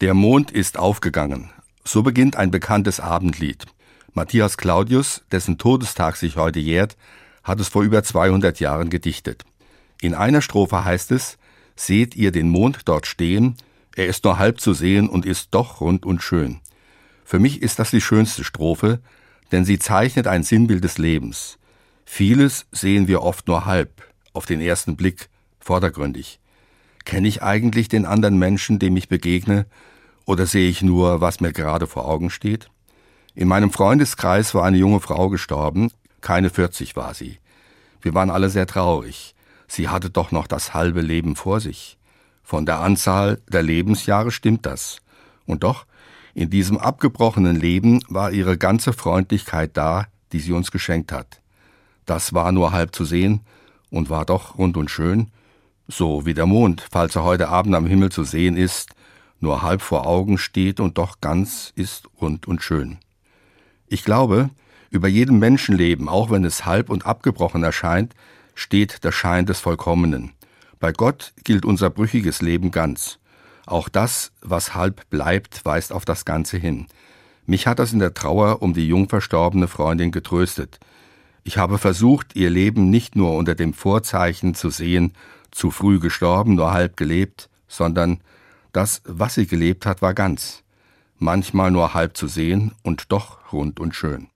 Der Mond ist aufgegangen. So beginnt ein bekanntes Abendlied. Matthias Claudius, dessen Todestag sich heute jährt, hat es vor über 200 Jahren gedichtet. In einer Strophe heißt es, Seht ihr den Mond dort stehen? Er ist nur halb zu sehen und ist doch rund und schön. Für mich ist das die schönste Strophe, denn sie zeichnet ein Sinnbild des Lebens. Vieles sehen wir oft nur halb, auf den ersten Blick, vordergründig. Kenne ich eigentlich den anderen Menschen, dem ich begegne, oder sehe ich nur, was mir gerade vor Augen steht? In meinem Freundeskreis war eine junge Frau gestorben, keine 40 war sie. Wir waren alle sehr traurig. Sie hatte doch noch das halbe Leben vor sich. Von der Anzahl der Lebensjahre stimmt das. Und doch, in diesem abgebrochenen Leben war ihre ganze Freundlichkeit da, die sie uns geschenkt hat. Das war nur halb zu sehen und war doch rund und schön, so wie der Mond, falls er heute Abend am Himmel zu sehen ist, nur halb vor Augen steht und doch ganz ist rund und schön. Ich glaube, über jedem Menschenleben, auch wenn es halb und abgebrochen erscheint, steht der Schein des Vollkommenen. Bei Gott gilt unser brüchiges Leben ganz. Auch das, was halb bleibt, weist auf das Ganze hin. Mich hat das in der Trauer um die jung verstorbene Freundin getröstet. Ich habe versucht, ihr Leben nicht nur unter dem Vorzeichen zu sehen, zu früh gestorben, nur halb gelebt, sondern das, was sie gelebt hat, war ganz, manchmal nur halb zu sehen und doch rund und schön.